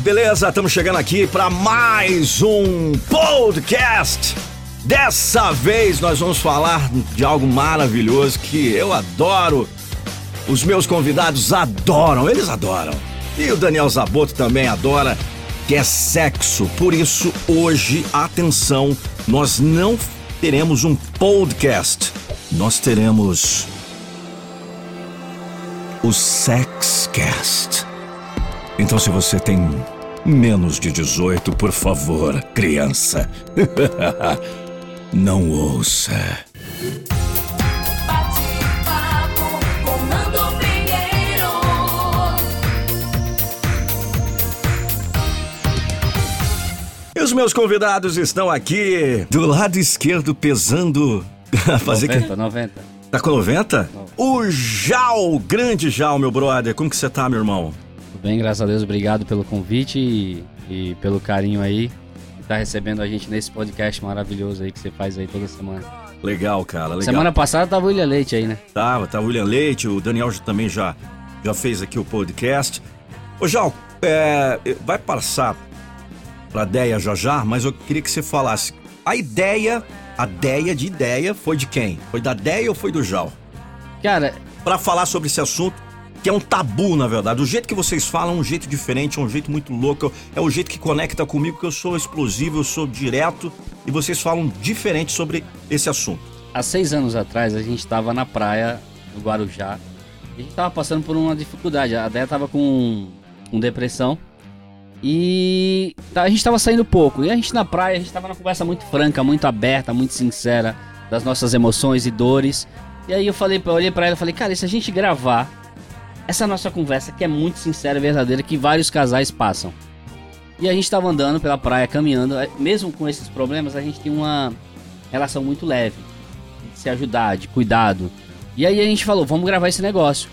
Beleza? Estamos chegando aqui para mais um podcast. Dessa vez nós vamos falar de algo maravilhoso que eu adoro. Os meus convidados adoram, eles adoram. E o Daniel Zaboto também adora, que é sexo. Por isso, hoje, atenção, nós não teremos um podcast. Nós teremos o Sexcast. Então, se você tem menos de 18, por favor, criança, não ouça. E os meus convidados estão aqui do lado esquerdo, pesando. Fazer que. 90, 90. Tá com 90? O Jal, grande Jal, meu brother. Como que você tá, meu irmão? Tudo bem, graças a Deus. Obrigado pelo convite e, e pelo carinho aí. Que tá recebendo a gente nesse podcast maravilhoso aí que você faz aí toda semana. Legal, cara, legal. Semana passada tava o William Leite aí, né? Tava, tá o William Leite, o Daniel também já, já fez aqui o podcast. Ô, Jal, é, vai passar pra Deia já já, mas eu queria que você falasse. A ideia, a ideia de ideia foi de quem? Foi da Deia ou foi do Jal? Cara, Pra falar sobre esse assunto, que é um tabu, na verdade. O jeito que vocês falam é um jeito diferente, é um jeito muito louco, é o jeito que conecta comigo, que eu sou explosivo, eu sou direto, e vocês falam diferente sobre esse assunto. há seis anos atrás a gente tava na praia, no Guarujá. A gente tava passando por uma dificuldade. A Déia tava com, com depressão. E tá- a gente tava saindo pouco. E a gente na praia, a gente tava numa conversa muito franca, muito aberta, muito sincera das nossas emoções e dores. E aí eu falei, eu olhei pra ela e falei, cara, se a gente gravar essa nossa conversa que é muito sincera e verdadeira, que vários casais passam. E a gente tava andando pela praia, caminhando, eh, mesmo com esses problemas, a gente tem uma relação muito leve de se ajudar, de cuidado. E aí a gente falou, vamos gravar esse negócio.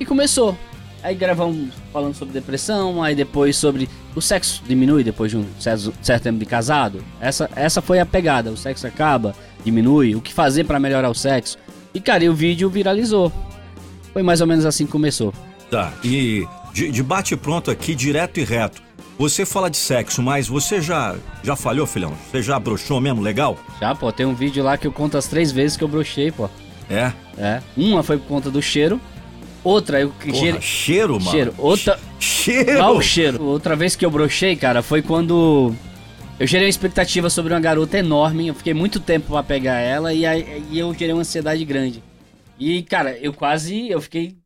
E começou. Aí gravamos falando sobre depressão, aí depois sobre o sexo diminui depois de um certo, tempo de casado. Essa, essa foi a pegada. O sexo acaba, diminui, o que fazer pra melhorar o sexo. E cara, e o vídeo viralizou. Foi mais ou menos assim que começou. Tá, e de, de bate pronto aqui, direto e reto. Você fala de sexo, mas você já já falhou, filhão? Você já broxou mesmo, legal? Já, pô, tem um vídeo lá que eu conto as três vezes que eu brochei, pô. É? É. Uma foi por conta do cheiro. Outra, eu Porra, cheiro. cheiro, mano. Cheiro. Outra. Cheiro! Ah, o cheiro. Outra vez que eu brochei, cara, foi quando eu gerei uma expectativa sobre uma garota enorme. Eu fiquei muito tempo pra pegar ela e, aí, e eu gerei uma ansiedade grande. E, cara, eu quase. Eu fiquei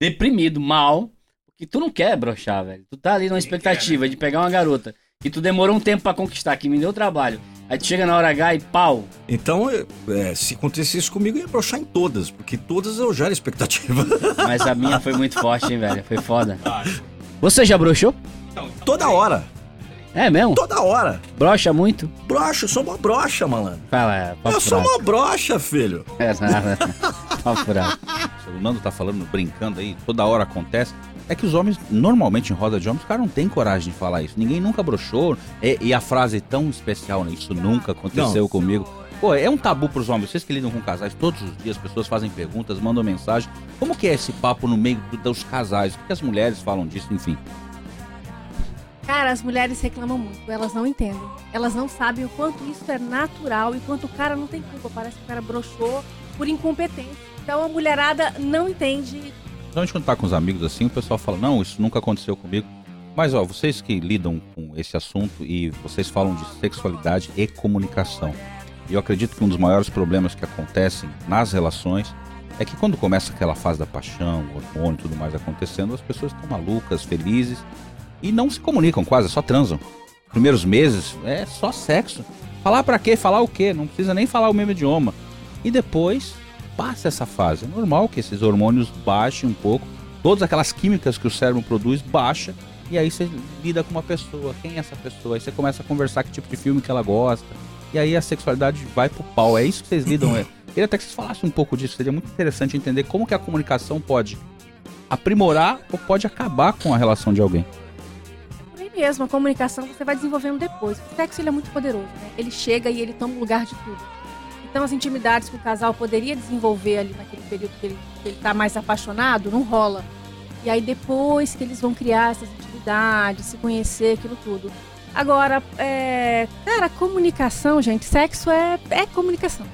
deprimido, mal. Porque tu não quer brochar, velho. Tu tá ali numa expectativa de pegar uma garota que tu demorou um tempo pra conquistar, que me deu trabalho. Aí tu chega na hora H e pau. Então, é, se acontecesse isso comigo, eu ia broxar em todas, porque todas eu já era expectativa. Mas a minha foi muito forte, hein, velho. Foi foda. Você já broxou? Toda hora, É mesmo? toda hora. Brocha muito? Broxa, eu sou uma broxa, malandro. Fala, é, Eu sou uma broxa, filho. É nada. Furado. O Nando tá falando, brincando aí, toda hora acontece. É que os homens, normalmente em roda de homens, os caras não têm coragem de falar isso. Ninguém nunca broxou. E, e a frase é tão especial, né? Isso nunca aconteceu Não. comigo. Pô, é um tabu pros homens. Vocês que lidam com casais todos os dias, as pessoas fazem perguntas, mandam mensagem. Como que é esse papo no meio do- dos casais? O que as mulheres falam disso, enfim? Cara, as mulheres reclamam muito, elas não entendem. Elas não sabem o quanto isso é natural e quanto o cara não tem culpa. Parece que o cara broxou por incompetência. Então a mulherada não entende. Normalmente quando tá com os amigos assim, o pessoal fala, não, isso nunca aconteceu comigo. Mas ó, vocês que lidam com esse assunto e vocês falam de sexualidade e comunicação. E eu acredito que um dos maiores problemas que acontecem nas relações é que quando começa aquela fase da paixão, hormônio e tudo mais acontecendo, as pessoas estão malucas, felizes e não se comunicam quase, só transam. Primeiros meses é só sexo. Falar pra quê? Falar o quê? Não precisa nem falar o mesmo idioma. E depois passa essa fase. É normal que esses hormônios baixem um pouco. Todas aquelas químicas que o cérebro produz baixa. E aí você lida com uma pessoa. Quem é essa pessoa? Aí você começa a conversar que tipo de filme que ela gosta. E aí a sexualidade vai pro pau. É isso que vocês lidam. É. Queria até que vocês falassem um pouco disso. Seria muito interessante entender como que a comunicação pode aprimorar ou pode acabar com a relação de alguém. Por aí mesmo, a comunicação você vai desenvolvendo depois. O sexo ele é muito poderoso, né? Ele chega e ele toma o lugar de tudo. Então as intimidades que o casal poderia desenvolver ali naquele período que ele, que ele tá mais apaixonado, não rola. E aí depois que eles vão criar essas intimidades, se conhecer, aquilo tudo. Agora, é, cara, comunicação, gente, sexo é, é comunicação.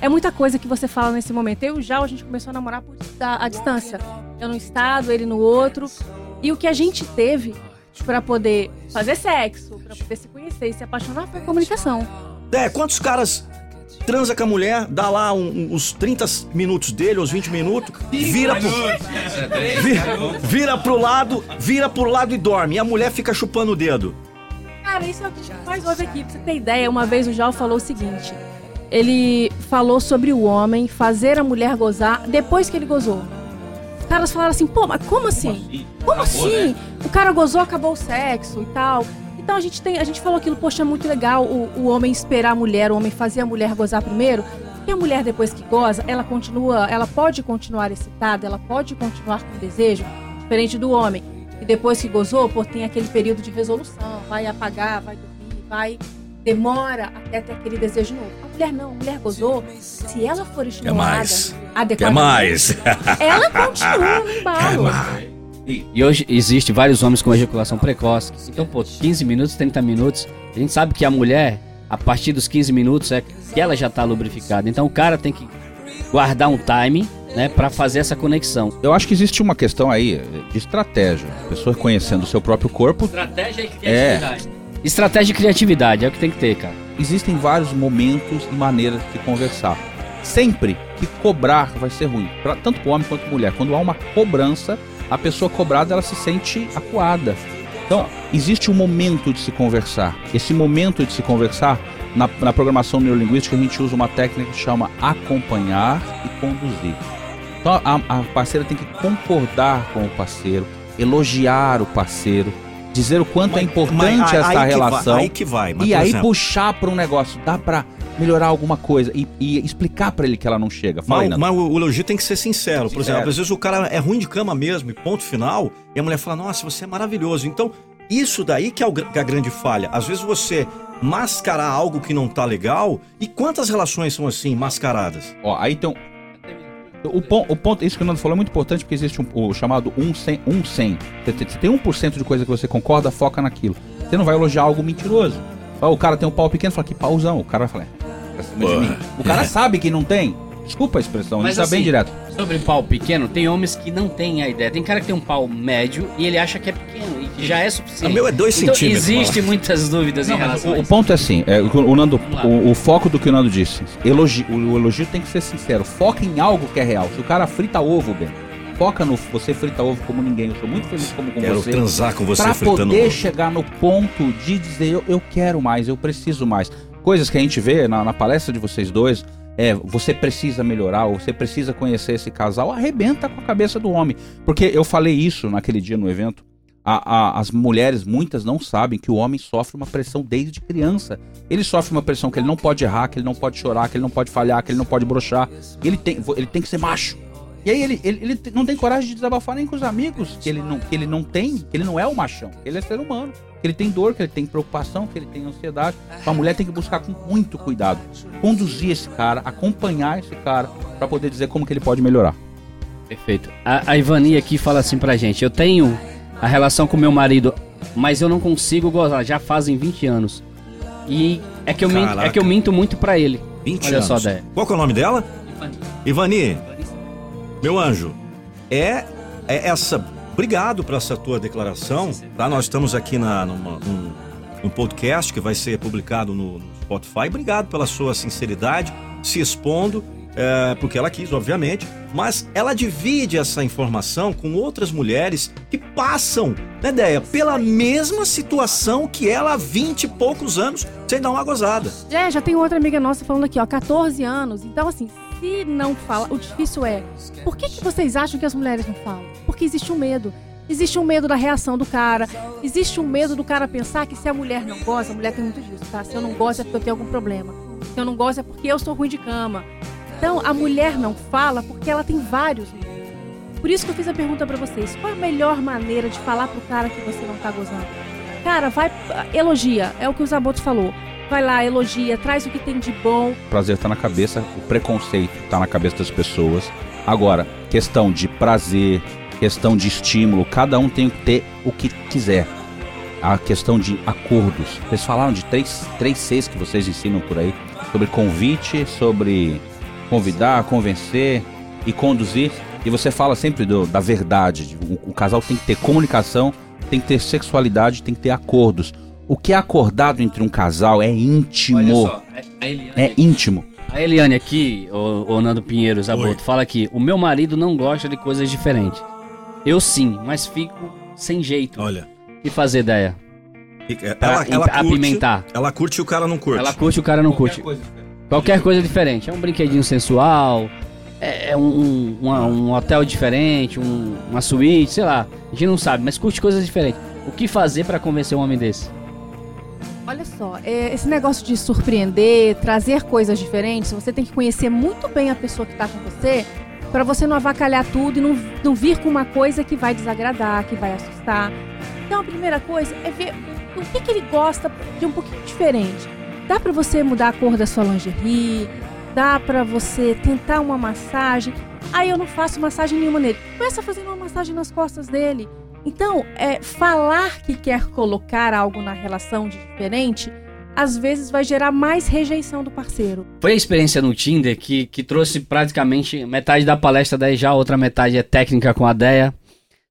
É muita coisa que você fala nesse momento. Eu Jal, a gente começou a namorar por, a, a distância. Eu num estado, ele no outro. E o que a gente teve pra poder fazer sexo, pra poder se conhecer e se apaixonar foi comunicação. É, quantos caras transa com a mulher, dá lá um- os 30 minutos dele, os 20 minutos, vira pro, vira, vira pro lado, vira pro lado e dorme. E a mulher fica chupando o dedo. Cara, isso é o que a gente mais ouve aqui. Pra você ter ideia, uma vez o Jal falou o seguinte: ele falou sobre o homem fazer a mulher gozar depois que ele gozou. Os caras falaram assim, pô, mas como assim? Como assim? O cara gozou, acabou o sexo e tal. Então a gente tem, a gente falou aquilo, poxa, é muito legal o, o homem esperar a mulher, o homem fazer a mulher gozar primeiro. E a mulher depois que goza, ela continua, ela pode continuar excitada, ela pode continuar com desejo, diferente do homem. E depois que gozou, pô, tem aquele período de resolução, vai apagar, vai dormir, vai demora até ter aquele desejo novo. A mulher não, a mulher gozou, se ela for estimulada mais. Quer adequadamente, mais? ela continua no embalo. E hoje existe vários homens com ejaculação precoce. Então, pô, 15 minutos, 30 minutos. A gente sabe que a mulher, a partir dos 15 minutos, é que ela já tá lubrificada. Então o cara tem que guardar um time, né, pra fazer essa conexão. Eu acho que existe uma questão aí de estratégia. A pessoa conhecendo o seu próprio corpo. Estratégia e criatividade. Estratégia e criatividade, é o que tem que ter, cara. Existem vários momentos e maneiras de conversar. Sempre que cobrar vai ser ruim, pra, tanto para homem quanto pra mulher. Quando há uma cobrança, a pessoa cobrada ela se sente acuada. Então, existe um momento de se conversar. Esse momento de se conversar, na, na programação neurolinguística, a gente usa uma técnica que chama acompanhar e conduzir. Então, a, a parceira tem que concordar com o parceiro, elogiar o parceiro, dizer o quanto é importante Mas aí essa que vai- relação. aí que vai. Mas, E aí exemplo, puxar pra um negócio, dá pra melhorar alguma coisa e, e explicar pra ele que ela não chega. Fala aí, Mas, Nando. mas o elogio tem que ser sincero. Por exemplo, às vezes o cara é ruim de cama mesmo, e ponto final, e a mulher fala, nossa, você é maravilhoso. Então, isso daí que é é a grande falha. Às vezes você mascarar algo que não tá legal, e quantas relações são assim, mascaradas? Ó, aí tem um... O, pon- o ponto, isso que o Nando falou é muito importante porque existe um, o chamado 1 100. Um 100. Você tem- você tem 1% de coisa que você concorda, foca naquilo. Você não vai elogiar algo mentiroso. O cara tem um pau pequeno, fala que pauzão. O cara vai falar, "É, de mim. O cara sabe que não tem. Desculpa a expressão, ele Mas tá bem assim, direto. Sobre pau pequeno, tem homens que não têm a ideia. Tem cara que tem um pau médio e ele acha que é pequeno e que já é suficiente. O meu é dois então, centímetros, Existe muitas dúvidas Não, em relação o, a o ponto é assim, é, o, Nando, o, o foco do que o Nando disse, elogio, o, o elogio tem que ser sincero, foca em algo que é real. Se o cara frita ovo, bem, foca no você frita ovo como ninguém. Eu sou muito feliz como com Quero você. transar com você Pra fritando poder ovo. chegar no ponto de dizer eu, eu quero mais, eu preciso mais. Coisas que a gente vê na, na palestra de vocês dois, é, você precisa melhorar, você precisa conhecer esse casal, arrebenta com a cabeça do homem. Porque eu falei isso naquele dia no evento. A- a- as mulheres, muitas não sabem que o homem sofre uma pressão desde criança. Ele sofre uma pressão que ele não pode errar, que ele não pode chorar, que ele não pode falhar, que ele não pode brochar. Ele tem, ele tem que ser macho. E aí ele, ele, ele não tem coragem de desabafar nem com os amigos que ele não, que ele não tem, que ele não é o machão, ele é ser humano, que ele tem dor, que ele tem preocupação, que ele tem ansiedade. Então a mulher tem que buscar com muito cuidado, conduzir esse cara, acompanhar esse cara, pra poder dizer como que ele pode melhorar. Perfeito. A, a Ivani aqui fala assim pra gente: Eu tenho a relação com meu marido, mas eu não consigo gozar, já fazem 20 anos. E é que eu, minto, é que eu minto muito pra ele. 20 Olha anos. só, Dé. Qual que é o nome dela? Ivani, meu anjo, é, é essa. Obrigado por essa tua declaração. Tá? Nós estamos aqui na, numa, num, num podcast que vai ser publicado no, no Spotify. Obrigado pela sua sinceridade, se expondo, é, porque ela quis, obviamente. Mas ela divide essa informação com outras mulheres que passam, né, Deia, pela mesma situação que ela há 20 e poucos anos sem dar uma gozada. Já, já tem outra amiga nossa falando aqui, ó, 14 anos. Então, assim, se não fala, o difícil é, por que, que vocês acham que as mulheres não falam? Porque existe um medo. Existe um medo da reação do cara. Existe um medo do cara pensar que se a mulher não gosta, a mulher tem muito disso, tá? Se eu não gosto é porque eu tenho algum problema. Se eu não gosto é porque eu sou ruim de cama. Então, a mulher não fala porque ela tem vários. Por isso que eu fiz a pergunta pra vocês. Qual a melhor maneira de falar pro cara que você não tá gozando? Cara, vai, elogia. É o que o Zaboto falou. Vai lá, elogia, traz o que tem de bom. prazer tá na cabeça, o preconceito tá na cabeça das pessoas. Agora, questão de prazer, questão de estímulo, cada um tem que ter o que quiser. A questão de acordos. Vocês falaram de três, três Cs que vocês ensinam por aí. Sobre convite, sobre convidar, convencer e conduzir. E você fala sempre do- da verdade. de O, o casal tem que ter comunicação, tem que ter sexualidade, tem que ter acordos. O que é acordado entre um casal é íntimo. Olha só, a Eliane, É íntimo. a Eliane aqui, o, o Nando Pinheiro Zaboto, fala aqui: o meu marido não gosta de coisas diferentes. Eu sim, mas fico sem jeito. Olha. E fazer ideia? Pra Ela, ela ap- curte, apimentar. ela curte e o cara não curte. Ela curte, o cara não curte. Qualquer coisa diferente. É um brinquedinho sensual, é é um, uma- um hotel diferente, um- uma suíte, sei lá. A gente não sabe, mas curte coisas diferentes. O que fazer pra convencer um homem desse? Olha só, é, esse negócio de surpreender, trazer coisas diferentes, você tem que conhecer muito bem a pessoa que tá com você pra você não avacalhar tudo e não, não vir com uma coisa que vai desagradar, que vai assustar. Então a primeira coisa é ver o que, que ele gosta de um pouquinho diferente. Dá pra você mudar a cor da sua lingerie, dá pra você tentar uma massagem. Aí eu não faço massagem nenhuma nele. Começa fazendo uma massagem nas costas dele. Então, é, falar que quer colocar algo na relação de diferente, às vezes vai gerar mais rejeição do parceiro. Foi a experiência no Tinder que, que trouxe praticamente metade da palestra daí já, a outra metade é técnica com a Deia.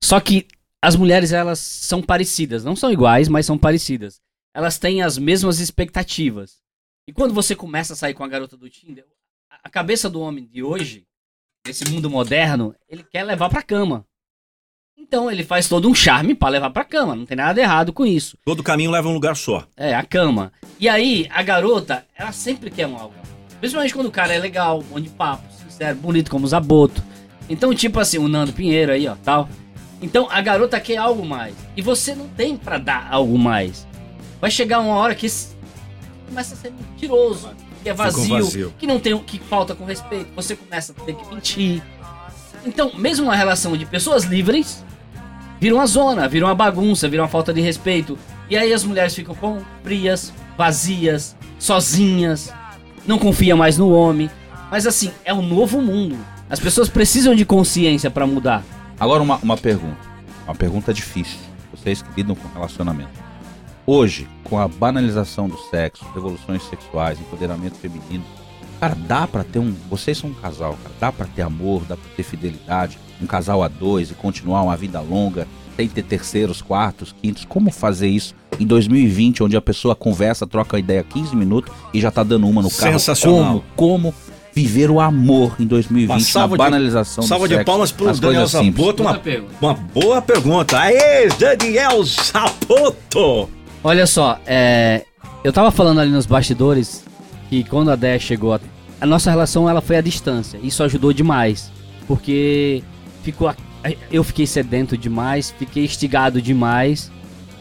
Só que as mulheres, elas são parecidas. Não são iguais, mas são parecidas. Elas têm as mesmas expectativas. E quando você começa a sair com a garota do Tinder, a cabeça do homem de hoje, nesse mundo moderno, ele quer levar pra cama. Então ele faz todo um charme pra levar pra cama. Não tem nada errado com isso. Todo caminho leva a um lugar só. É, a cama. E aí, a garota, ela sempre quer um algo. Principalmente quando o cara é legal, bom de papo, sincero, bonito como o Zaboto. Então, tipo assim, o Nando Pinheiro aí, ó, tal. Então, a garota quer algo mais. E você não tem pra dar algo mais. Vai chegar uma hora que começa a ser mentiroso, que é vazio, vazio. que não tem, que falta com respeito. Você começa a ter que mentir. Então, mesmo uma relação de pessoas livres, vira uma zona, vira uma bagunça, vira uma falta de respeito. E aí as mulheres ficam com frias, vazias, sozinhas, não confia mais no homem. Mas assim, é um novo mundo. As pessoas precisam de consciência pra mudar. Agora uma, uma pergunta. Uma pergunta difícil. Vocês que lidam com relacionamento. Hoje, com a banalização do sexo, revoluções sexuais, empoderamento feminino, cara, dá pra ter um. Vocês são um casal, cara. Dá pra ter amor, dá pra ter fidelidade, um casal a dois e continuar uma vida longa, sem ter terceiros, quartos, quintos. Como fazer isso em 2020, onde a pessoa conversa, troca ideia 15 minutos e já tá dando uma no carro? Sensacional. Como? Como viver o amor em 2020 Uma salva na de- banalização do Salva de sexo, palmas pro Daniel? Zaboto. Uma, uma boa pergunta. Aê, Daniel Zaboto! Olha só, é, eu tava falando ali nos bastidores que quando a Déia chegou, a, a nossa relação ela foi à distância. Isso ajudou demais, porque ficou eu fiquei sedento demais, fiquei instigado demais.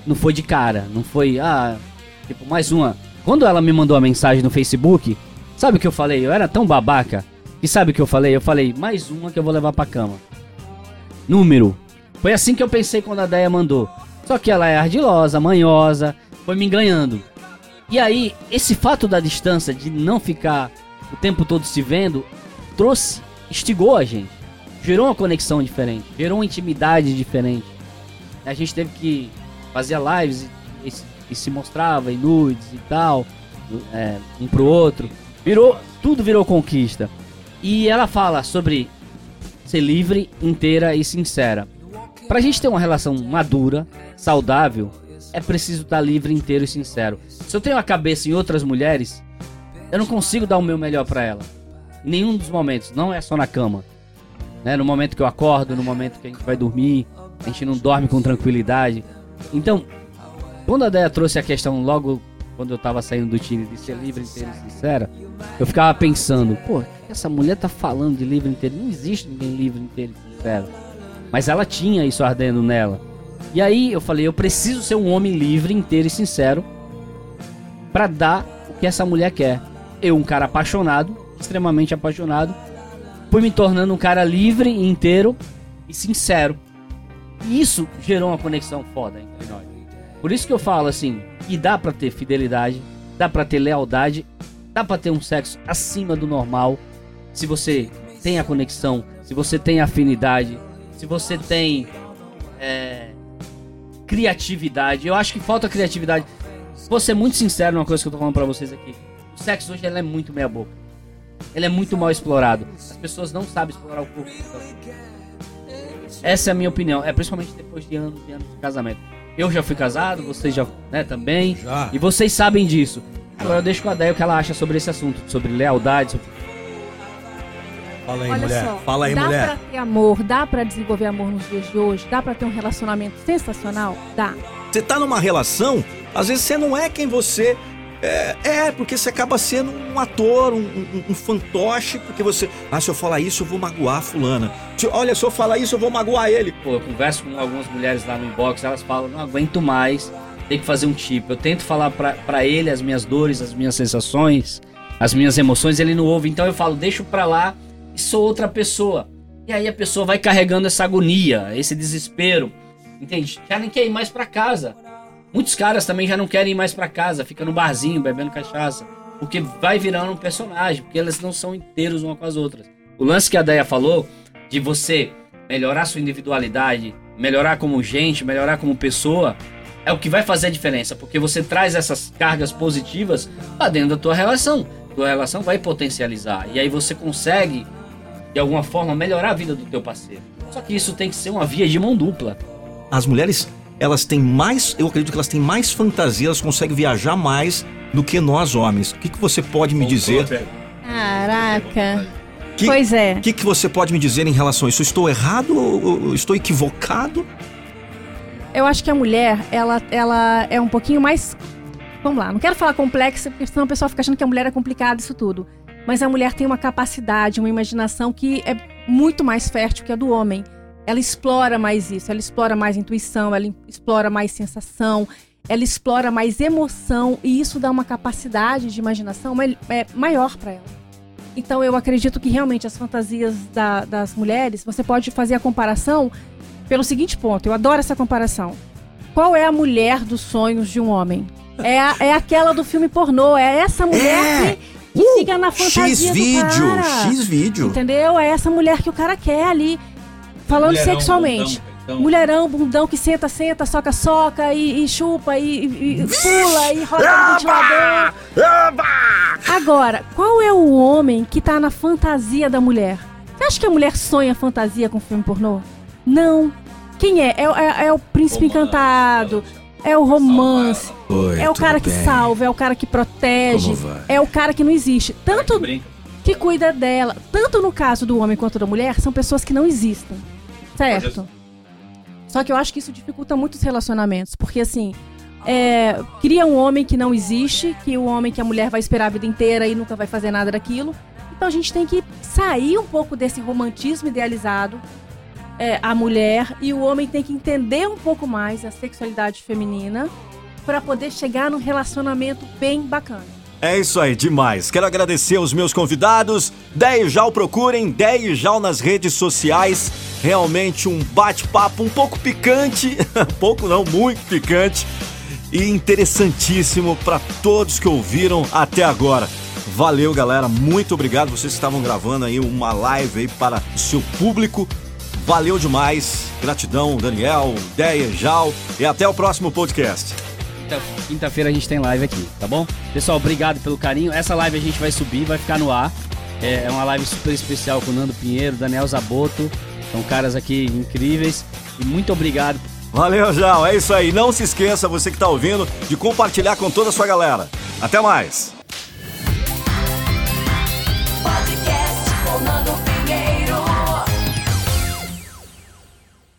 Não foi de cara, não foi ah, tipo mais uma. Quando ela me mandou a mensagem no Facebook, sabe o que eu falei? Eu era tão babaca que sabe o que eu falei? Eu falei mais uma que eu vou levar pra cama. Número. Foi assim que eu pensei quando a Deia mandou. Só que ela é ardilosa, manhosa, foi me enganando. E aí, esse fato da distância, de não ficar o tempo todo se vendo, trouxe, instigou a gente. Gerou uma conexão diferente, gerou uma intimidade diferente. A gente teve que fazer lives e, e e se mostrava em nudes e tal, é, um pro outro. Virou, tudo virou conquista. E ela fala sobre ser livre, inteira e sincera. Pra gente ter uma relação madura, saudável, é preciso estar livre, inteiro e sincero. Se eu tenho a cabeça em outras mulheres, eu não consigo dar o meu melhor pra ela. Em nenhum dos momentos, não é só na cama. Né? No momento que eu acordo, no momento que a gente vai dormir, a gente não dorme com tranquilidade. Então, quando a Deia trouxe a questão logo quando eu tava saindo do time de ser livre, inteiro e sincera, eu ficava pensando, pô, essa mulher tá falando de livre, inteiro? Não existe ninguém livre, inteiro e sincero. Mas ela tinha isso ardendo nela. E aí eu falei, eu preciso ser um homem livre, inteiro e sincero pra dar o que essa mulher quer. Eu, um cara apaixonado, extremamente apaixonado, fui me tornando um cara livre, inteiro e sincero. E isso gerou uma conexão foda entre nós. Por isso que eu falo assim, que dá pra ter fidelidade, dá pra ter lealdade, dá pra ter um sexo acima do normal, se você tem a conexão, se você tem afinidade, se você tem é, criatividade. Eu acho que falta criatividade. Vou ser muito sincero numa coisa que eu tô falando pra vocês aqui. O sexo hoje é muito meia boca. Ele é muito mal explorado. As pessoas não sabem explorar o corpo. Essa é a minha opinião. É principalmente depois de anos e anos de casamento. Eu já fui casado, vocês já, né, também. Já. E vocês sabem disso. Agora eu deixo com a Déia o que ela acha sobre esse assunto, sobre lealdade, sobre Fala aí, Olha mulher. só, Fala aí, dá mulher. pra ter amor, dá pra desenvolver amor nos dias de hoje, dá pra ter um relacionamento sensacional? Dá. Você tá numa relação, às vezes você não é quem você é, é, porque você acaba sendo um ator, um, um- um fantoche, porque você. Ah, se eu falar isso, eu vou magoar a fulana. Se- olha, se eu falar isso, eu vou magoar ele. Pô, eu converso com algumas mulheres lá no inbox, elas falam, não aguento mais, tem que fazer um tipo. Eu tento falar pra ele as minhas dores, as minhas sensações, as minhas emoções, ele não ouve. Então eu falo, deixo pra lá e sou outra pessoa. E aí a pessoa vai carregando essa agonia, esse desespero. Entende? Já nem quer ir mais pra casa. Muitos caras também já não querem ir mais pra casa, fica no barzinho bebendo cachaça. Porque vai virando um personagem, porque elas não são inteiros uma com as outras. O lance que a Deia falou, de você melhorar sua individualidade, melhorar como gente, melhorar como pessoa, é o que vai fazer a diferença, porque você traz essas cargas positivas pra dentro da tua relação. Tua relação vai potencializar e aí você consegue de alguma forma melhorar a vida do teu parceiro. Só que isso tem que ser uma via de mão dupla. As mulheres, elas têm mais. Eu acredito que elas têm mais fantasia, elas conseguem viajar mais do que nós homens. O que, que você pode me dizer? Caraca. Que- Pois é. O que, que você pode me dizer em relação a isso? Estou errado? ou- ou Estou equivocado? Eu acho que a mulher, ela, ela é um pouquinho mais. Vamos lá, não quero falar complexa, porque senão o pessoal fica achando que a mulher é complicada, isso tudo. Mas a mulher tem uma capacidade, uma imaginação que é muito mais fértil que a do homem. Ela explora mais isso, ela explora mais intuição, ela explora mais sensação, ela explora mais emoção, e isso dá uma capacidade de imaginação é, maior para ela. Então eu acredito que realmente as fantasias da- das mulheres, você pode fazer a comparação pelo seguinte ponto, eu adoro essa comparação. Qual é a mulher dos sonhos de um homem? É, a- é aquela do filme pornô, é essa mulher que, que fica na fantasia X vídeo. X vídeo. Entendeu? É essa mulher que o cara quer ali, falando Mulherão, sexualmente. bundão, peitão. Mulherão, bundão que senta, senta, soca, soca e, e chupa e, e- e pula e roda no ventilador. Agora, qual é o homem que tá na fantasia da mulher? Você acha que a mulher sonha fantasia com filme pornô? Não. Quem é? É, é- é o príncipe encantado, é o romance, Oi, é o cara que bem? salva, é o cara que protege, é o cara que não existe. Tanto que cuida dela. Tanto no caso do homem quanto da mulher, são pessoas que não existem. Certo? Só que eu acho que isso dificulta muito os relacionamentos. Porque assim, é, cria um homem que não existe, que o homem que a mulher vai esperar a vida inteira e nunca vai fazer nada daquilo. Então a gente tem que sair um pouco desse romantismo idealizado. é, a mulher e o homem tem que entender um pouco mais a sexualidade feminina para poder chegar num relacionamento bem bacana. É isso aí, demais. Quero agradecer aos meus convidados. Deijal, procurem Deijal nas redes sociais. Realmente um bate-papo um pouco picante, pouco não, muito picante e interessantíssimo para todos que ouviram até agora. Valeu, galera. Muito obrigado. Vocês estavam gravando aí uma live aí para o seu público. Valeu demais. Gratidão, Daniel, Deijal e até o próximo podcast. Quinta-feira a gente tem live aqui, tá bom? Pessoal, obrigado pelo carinho. Essa live a gente vai subir, vai ficar no ar. É, é uma live super especial com o Nando Pinheiro, Daniel Zaboto. São caras aqui incríveis. E muito obrigado. Valeu, João. É isso aí. Não se esqueça, você que está ouvindo, de compartilhar com toda a sua galera. Até mais. Pode